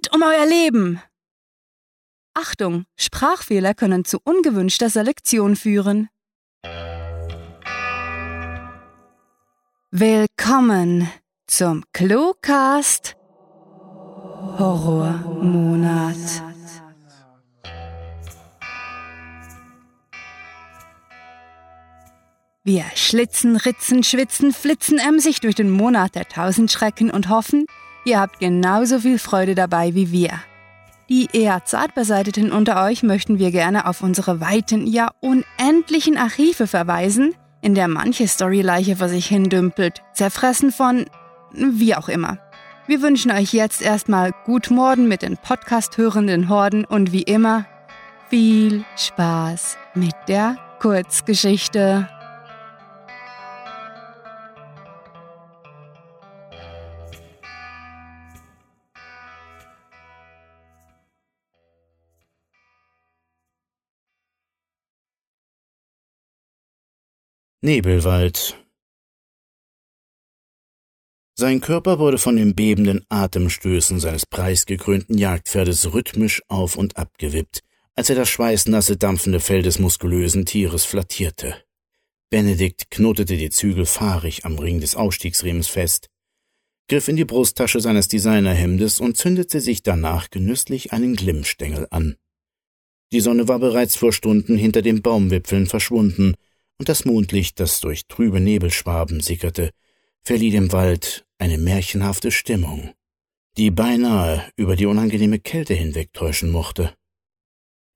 Rennt um euer Leben! Achtung, Sprachfehler können zu ungewünschter Selektion führen. Willkommen zum Cluecast Horrormonat. Wir schlitzen, ritzen, schwitzen, flitzen emsig durch den Monat der tausend Schrecken und hoffen, ihr habt genauso viel Freude dabei wie wir. Die eher zartbeseiteten unter euch möchten wir gerne auf unsere weiten, ja unendlichen Archive verweisen, in der manche Storyleiche vor sich hindümpelt, zerfressen von wie auch immer. Wir wünschen euch jetzt erstmal gut Morden mit den Podcast-hörenden Horden und wie immer viel Spaß mit der Kurzgeschichte. Nebelwald Sein Körper wurde von den bebenden Atemstößen seines preisgekrönten Jagdpferdes rhythmisch auf und ab gewippt, als er das schweißnasse, dampfende Fell des muskulösen Tieres flattierte. Benedikt knotete die Zügel fahrig am Ring des Ausstiegsriems fest, griff in die Brusttasche seines Designerhemdes und zündete sich danach genüsslich einen Glimmstängel an. Die Sonne war bereits vor Stunden hinter den Baumwipfeln verschwunden, und das Mondlicht, das durch trübe Nebelschwaben sickerte, verlieh dem Wald eine märchenhafte Stimmung, die beinahe über die unangenehme Kälte hinwegtäuschen mochte.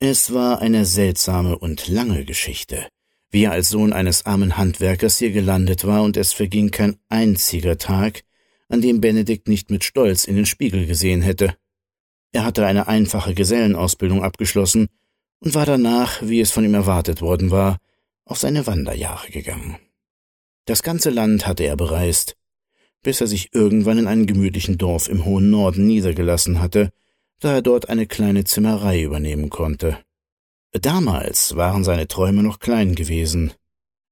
Es war eine seltsame und lange Geschichte, wie er als Sohn eines armen Handwerkers hier gelandet war, und es verging kein einziger Tag, an dem Benedikt nicht mit Stolz in den Spiegel gesehen hätte. Er hatte eine einfache Gesellenausbildung abgeschlossen und war danach, wie es von ihm erwartet worden war, auf seine Wanderjahre gegangen. Das ganze Land hatte er bereist, bis er sich irgendwann in einem gemütlichen Dorf im hohen Norden niedergelassen hatte, da er dort eine kleine Zimmerei übernehmen konnte. Damals waren seine Träume noch klein gewesen.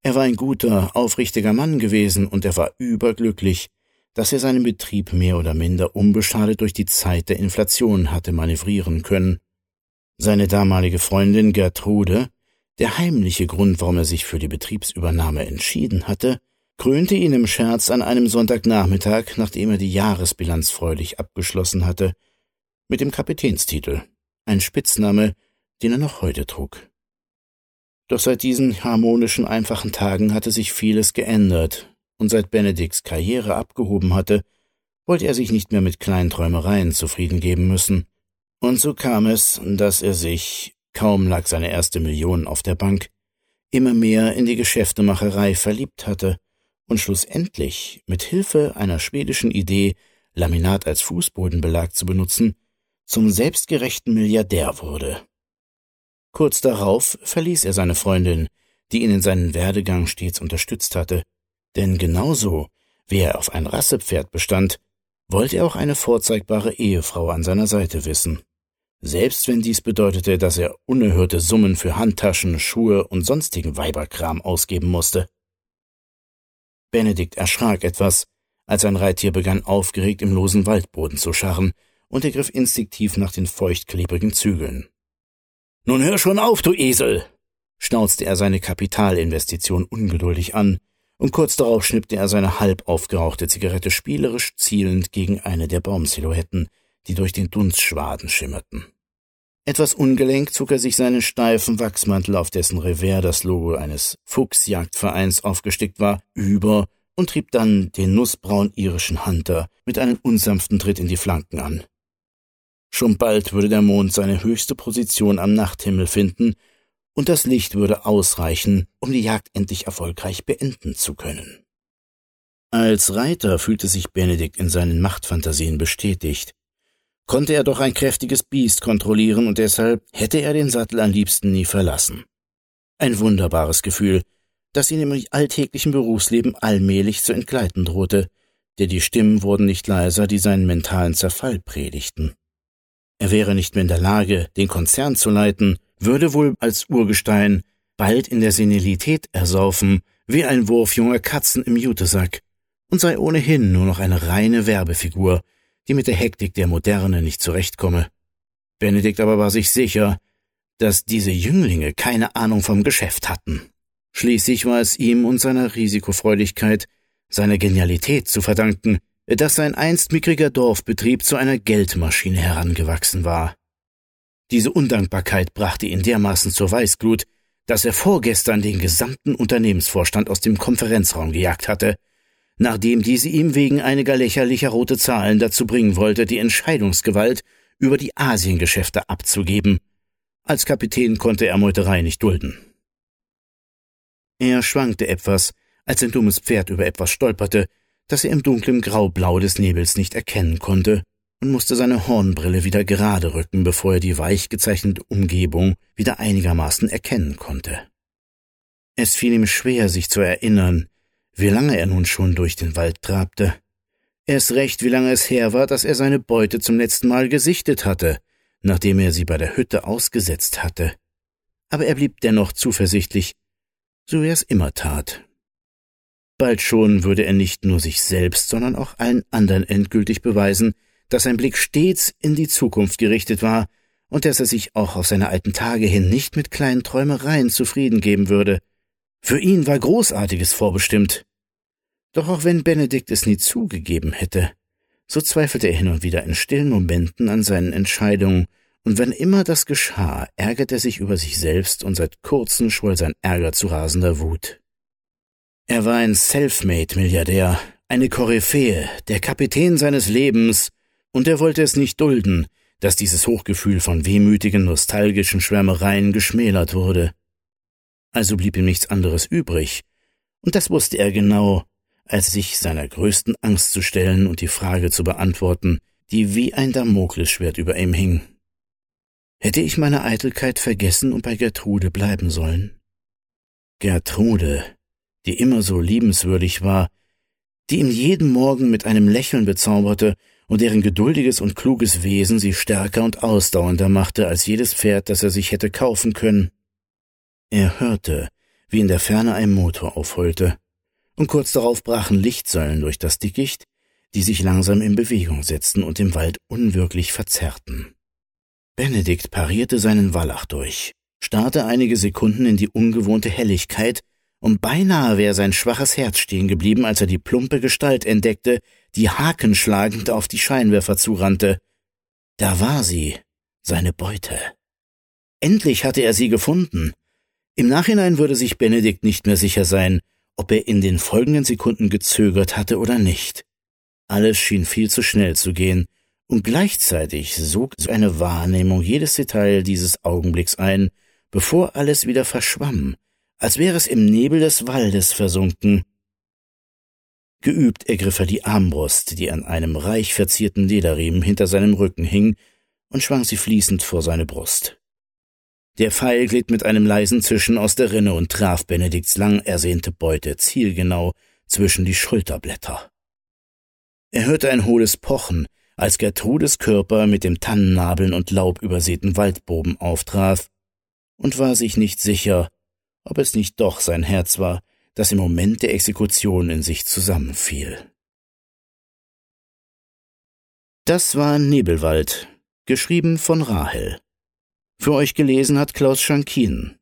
Er war ein guter, aufrichtiger Mann gewesen, und er war überglücklich, dass er seinen Betrieb mehr oder minder unbeschadet durch die Zeit der Inflation hatte manövrieren können. Seine damalige Freundin Gertrude der heimliche Grund, warum er sich für die Betriebsübernahme entschieden hatte, krönte ihn im Scherz an einem Sonntagnachmittag, nachdem er die Jahresbilanz freudig abgeschlossen hatte, mit dem Kapitänstitel, ein Spitzname, den er noch heute trug. Doch seit diesen harmonischen, einfachen Tagen hatte sich vieles geändert, und seit Benedikts Karriere abgehoben hatte, wollte er sich nicht mehr mit kleinen Träumereien zufrieden geben müssen. Und so kam es, dass er sich, kaum lag seine erste Million auf der Bank, immer mehr in die Geschäftemacherei verliebt hatte und schlussendlich mit Hilfe einer schwedischen Idee, Laminat als Fußbodenbelag zu benutzen, zum selbstgerechten Milliardär wurde. Kurz darauf verließ er seine Freundin, die ihn in seinen Werdegang stets unterstützt hatte, denn genauso wie er auf ein Rassepferd bestand, wollte er auch eine vorzeigbare Ehefrau an seiner Seite wissen selbst wenn dies bedeutete, dass er unerhörte Summen für Handtaschen, Schuhe und sonstigen Weiberkram ausgeben musste. Benedikt erschrak etwas, als ein Reittier begann aufgeregt im losen Waldboden zu scharren, und er griff instinktiv nach den feuchtklebrigen Zügeln. Nun hör schon auf, du Esel! schnauzte er seine Kapitalinvestition ungeduldig an, und kurz darauf schnippte er seine halb aufgerauchte Zigarette spielerisch zielend gegen eine der Baumsilhouetten, die durch den Dunstschwaden schimmerten. Etwas ungelenk zog er sich seinen steifen Wachsmantel, auf dessen Revers das Logo eines Fuchsjagdvereins aufgestickt war, über und trieb dann den nussbraun irischen Hunter mit einem unsanften Tritt in die Flanken an. Schon bald würde der Mond seine höchste Position am Nachthimmel finden, und das Licht würde ausreichen, um die Jagd endlich erfolgreich beenden zu können. Als Reiter fühlte sich Benedikt in seinen Machtfantasien bestätigt konnte er doch ein kräftiges Biest kontrollieren und deshalb hätte er den Sattel am liebsten nie verlassen. Ein wunderbares Gefühl, das ihn im alltäglichen Berufsleben allmählich zu entgleiten drohte, denn die Stimmen wurden nicht leiser, die seinen mentalen Zerfall predigten. Er wäre nicht mehr in der Lage, den Konzern zu leiten, würde wohl als Urgestein bald in der Senilität ersaufen, wie ein Wurf junger Katzen im Jutesack, und sei ohnehin nur noch eine reine Werbefigur, die mit der Hektik der Moderne nicht zurechtkomme. Benedikt aber war sich sicher, dass diese Jünglinge keine Ahnung vom Geschäft hatten. Schließlich war es ihm und seiner Risikofreudigkeit, seiner Genialität zu verdanken, dass sein einst mickriger Dorfbetrieb zu einer Geldmaschine herangewachsen war. Diese Undankbarkeit brachte ihn dermaßen zur Weißglut, dass er vorgestern den gesamten Unternehmensvorstand aus dem Konferenzraum gejagt hatte, nachdem diese ihm wegen einiger lächerlicher rote Zahlen dazu bringen wollte, die Entscheidungsgewalt über die Asiengeschäfte abzugeben. Als Kapitän konnte er Meuterei nicht dulden. Er schwankte etwas, als ein dummes Pferd über etwas stolperte, das er im dunklen Graublau des Nebels nicht erkennen konnte, und musste seine Hornbrille wieder gerade rücken, bevor er die weich gezeichnete Umgebung wieder einigermaßen erkennen konnte. Es fiel ihm schwer, sich zu erinnern, wie lange er nun schon durch den Wald trabte. Erst recht, wie lange es her war, dass er seine Beute zum letzten Mal gesichtet hatte, nachdem er sie bei der Hütte ausgesetzt hatte. Aber er blieb dennoch zuversichtlich, so er es immer tat. Bald schon würde er nicht nur sich selbst, sondern auch allen anderen endgültig beweisen, dass sein Blick stets in die Zukunft gerichtet war und dass er sich auch auf seine alten Tage hin nicht mit kleinen Träumereien zufrieden geben würde. Für ihn war Großartiges vorbestimmt. Doch auch wenn Benedikt es nie zugegeben hätte, so zweifelte er hin und wieder in stillen Momenten an seinen Entscheidungen, und wenn immer das geschah, ärgerte er sich über sich selbst und seit kurzem schwoll sein Ärger zu rasender Wut. Er war ein Selfmade-Milliardär, eine Koryphäe, der Kapitän seines Lebens, und er wollte es nicht dulden, dass dieses Hochgefühl von wehmütigen, nostalgischen Schwärmereien geschmälert wurde. Also blieb ihm nichts anderes übrig, und das wusste er genau, als sich seiner größten Angst zu stellen und die Frage zu beantworten, die wie ein Damoklesschwert über ihm hing. Hätte ich meine Eitelkeit vergessen und bei Gertrude bleiben sollen? Gertrude, die immer so liebenswürdig war, die ihn jeden Morgen mit einem Lächeln bezauberte und deren geduldiges und kluges Wesen sie stärker und ausdauernder machte als jedes Pferd, das er sich hätte kaufen können. Er hörte, wie in der Ferne ein Motor aufheulte, und kurz darauf brachen Lichtsäulen durch das Dickicht, die sich langsam in Bewegung setzten und den Wald unwirklich verzerrten. Benedikt parierte seinen Wallach durch, starrte einige Sekunden in die ungewohnte Helligkeit und beinahe wäre sein schwaches Herz stehen geblieben, als er die plumpe Gestalt entdeckte, die hakenschlagend auf die Scheinwerfer zurannte. Da war sie, seine Beute. Endlich hatte er sie gefunden. Im Nachhinein würde sich Benedikt nicht mehr sicher sein, ob er in den folgenden Sekunden gezögert hatte oder nicht. Alles schien viel zu schnell zu gehen, und gleichzeitig sog eine Wahrnehmung jedes Detail dieses Augenblicks ein, bevor alles wieder verschwamm, als wäre es im Nebel des Waldes versunken. Geübt ergriff er die Armbrust, die an einem reich verzierten Lederriemen hinter seinem Rücken hing, und schwang sie fließend vor seine Brust. Der Pfeil glitt mit einem leisen Zischen aus der Rinne und traf Benedikts lang ersehnte Beute zielgenau zwischen die Schulterblätter. Er hörte ein hohles Pochen, als Gertrudes Körper mit dem Tannennabeln und Laub übersäten Waldboben auftraf, und war sich nicht sicher, ob es nicht doch sein Herz war, das im Moment der Exekution in sich zusammenfiel. Das war Nebelwald, geschrieben von Rahel. Für euch gelesen hat Klaus Schankin.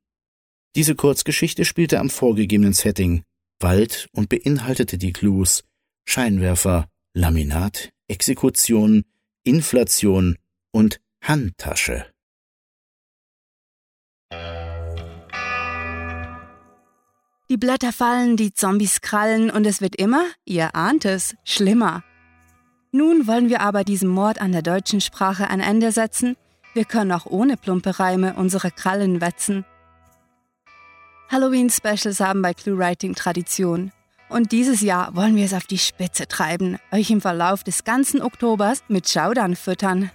Diese Kurzgeschichte spielte am vorgegebenen Setting Wald und beinhaltete die Clues Scheinwerfer, Laminat, Exekution, Inflation und Handtasche. Die Blätter fallen, die Zombies krallen und es wird immer, ihr ahnt es, schlimmer. Nun wollen wir aber diesem Mord an der deutschen Sprache ein Ende setzen. Wir können auch ohne plumpe Reime unsere Krallen wetzen. Halloween-Specials haben bei ClueWriting Tradition. Und dieses Jahr wollen wir es auf die Spitze treiben, euch im Verlauf des ganzen Oktobers mit Schaudern füttern.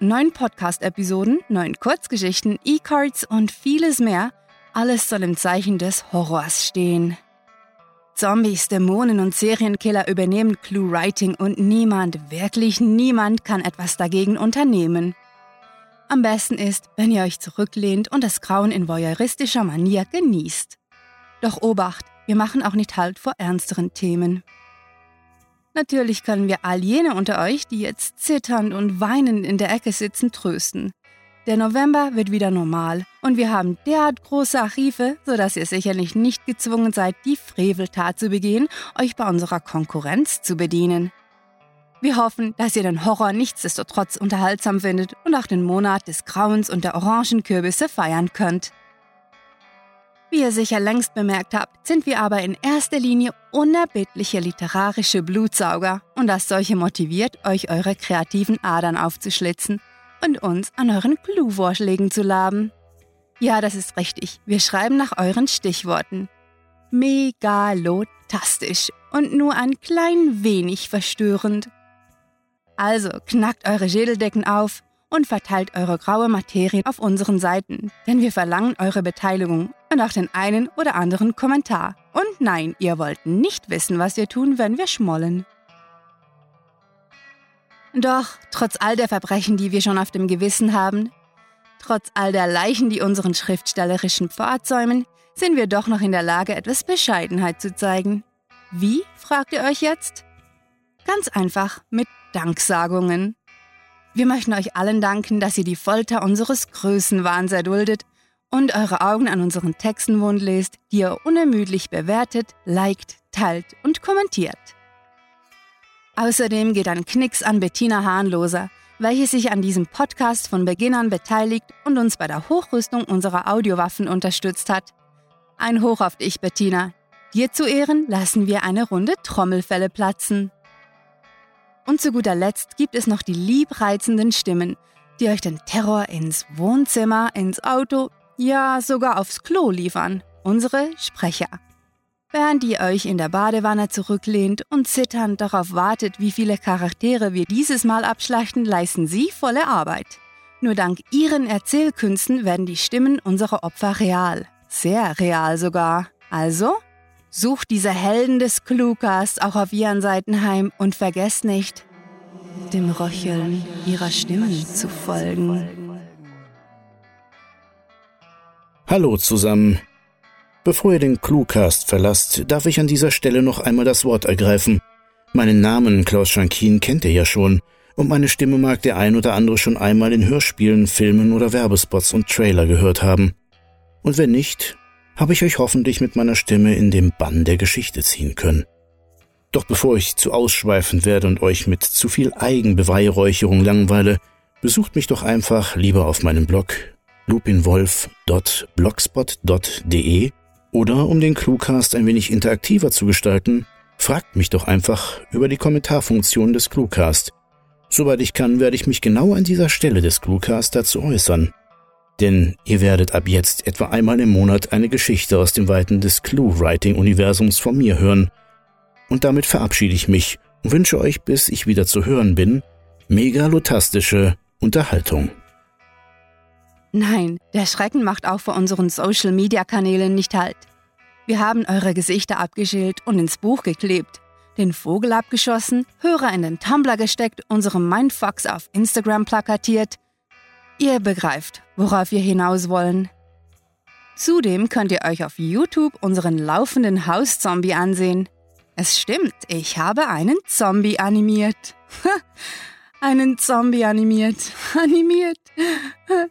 Neun Podcast-Episoden, neun Kurzgeschichten, E-Cards und vieles mehr – alles soll im Zeichen des Horrors stehen. Zombies, Dämonen und Serienkiller übernehmen Clue-Writing und niemand, wirklich niemand kann etwas dagegen unternehmen. Am besten ist, wenn ihr euch zurücklehnt und das Grauen in voyeuristischer Manier genießt. Doch Obacht, wir machen auch nicht Halt vor ernsteren Themen. Natürlich können wir all jene unter euch, die jetzt zitternd und weinend in der Ecke sitzen, trösten. Der November wird wieder normal und wir haben derart große Archive, sodass ihr sicherlich nicht gezwungen seid, die Freveltat zu begehen, euch bei unserer Konkurrenz zu bedienen. Wir hoffen, dass ihr den Horror nichtsdestotrotz unterhaltsam findet und auch den Monat des Grauens und der Orangenkürbisse feiern könnt. Wie ihr sicher längst bemerkt habt, sind wir aber in erster Linie unerbittliche literarische Blutsauger und das solche motiviert, euch eure kreativen Adern aufzuschlitzen und uns an euren Clue-Vorschlägen zu laben. Ja, das ist richtig. Wir schreiben nach euren Stichworten. Megalotastisch und nur ein klein wenig verstörend. Also knackt eure Schädeldecken auf und verteilt eure graue Materie auf unseren Seiten, denn wir verlangen eure Beteiligung und auch den einen oder anderen Kommentar. Und nein, ihr wollt nicht wissen, was wir tun, wenn wir schmollen. Doch, trotz all der Verbrechen, die wir schon auf dem Gewissen haben, trotz all der Leichen, die unseren schriftstellerischen Pfad säumen, sind wir doch noch in der Lage, etwas Bescheidenheit zu zeigen. Wie, fragt ihr euch jetzt? Ganz einfach mit Danksagungen. Wir möchten euch allen danken, dass ihr die Folter unseres Größenwahns erduldet und eure Augen an unseren Texten wund lest, die ihr unermüdlich bewertet, liked, teilt und kommentiert. Außerdem geht ein Knicks an Bettina Hahnloser, welche sich an diesem Podcast von Beginn an beteiligt und uns bei der Hochrüstung unserer Audiowaffen unterstützt hat. Ein Hoch auf dich, Bettina. Dir zu Ehren lassen wir eine Runde Trommelfälle platzen. Und zu guter Letzt gibt es noch die liebreizenden Stimmen, die euch den Terror ins Wohnzimmer, ins Auto, ja sogar aufs Klo liefern. Unsere Sprecher. Während ihr euch in der Badewanne zurücklehnt und zitternd darauf wartet, wie viele Charaktere wir dieses Mal abschlachten, leisten sie volle Arbeit. Nur dank ihren Erzählkünsten werden die Stimmen unserer Opfer real. Sehr real sogar. Also, sucht diese Helden des Cluecast auch auf ihren Seiten heim und vergesst nicht, dem Röcheln ihrer Stimmen zu folgen. Hallo zusammen. Bevor ihr den Cluecast verlasst, darf ich an dieser Stelle noch einmal das Wort ergreifen. Meinen Namen Klaus Schankin kennt ihr ja schon, und meine Stimme mag der ein oder andere schon einmal in Hörspielen, Filmen oder Werbespots und Trailer gehört haben. Und wenn nicht, habe ich euch hoffentlich mit meiner Stimme in den Bann der Geschichte ziehen können. Doch bevor ich zu ausschweifend werde und euch mit zu viel Eigenbeweihräucherung langweile, besucht mich doch einfach lieber auf meinem Blog lupinwolf.blogspot.de oder um den Cluecast ein wenig interaktiver zu gestalten, fragt mich doch einfach über die Kommentarfunktion des Cluecast. Soweit ich kann, werde ich mich genau an dieser Stelle des Cluecast dazu äußern. Denn ihr werdet ab jetzt etwa einmal im Monat eine Geschichte aus dem Weiten des Clue-Writing-Universums von mir hören. Und damit verabschiede ich mich und wünsche euch, bis ich wieder zu hören bin, megalotastische Unterhaltung. Nein, der Schrecken macht auch vor unseren Social-Media-Kanälen nicht Halt. Wir haben eure Gesichter abgeschält und ins Buch geklebt, den Vogel abgeschossen, Hörer in den Tumblr gesteckt, unsere Mindfucks auf Instagram plakatiert. Ihr begreift, worauf wir hinaus wollen. Zudem könnt ihr euch auf YouTube unseren laufenden Hauszombie ansehen. Es stimmt, ich habe einen Zombie animiert. einen Zombie animiert. Animiert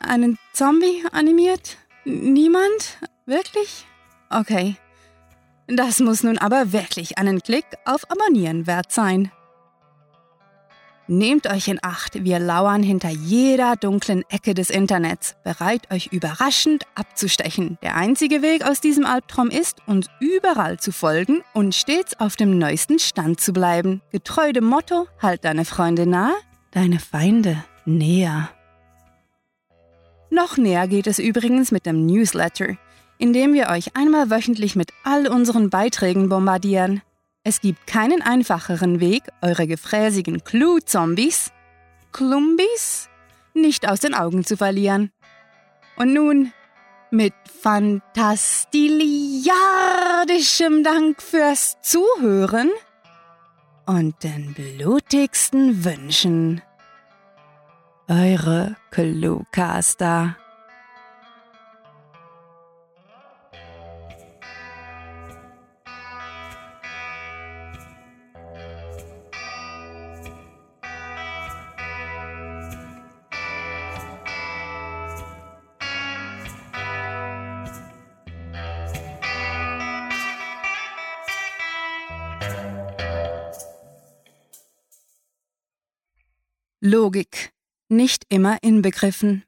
einen Zombie animiert? Niemand? Wirklich? Okay. Das muss nun aber wirklich einen Klick auf Abonnieren wert sein. Nehmt euch in Acht, wir lauern hinter jeder dunklen Ecke des Internets, bereit euch überraschend abzustechen. Der einzige Weg aus diesem Albtraum ist, uns überall zu folgen und stets auf dem neuesten Stand zu bleiben. Getreu dem Motto, halt deine Freunde nah, deine Feinde näher. Noch näher geht es übrigens mit dem Newsletter, in dem wir euch einmal wöchentlich mit all unseren Beiträgen bombardieren. Es gibt keinen einfacheren Weg, eure gefräßigen Clue-Zombies, Klumbis, nicht aus den Augen zu verlieren. Und nun, mit fantastiliardischem Dank fürs Zuhören und den blutigsten Wünschen eure Cluecaster. Logik. Nicht immer inbegriffen.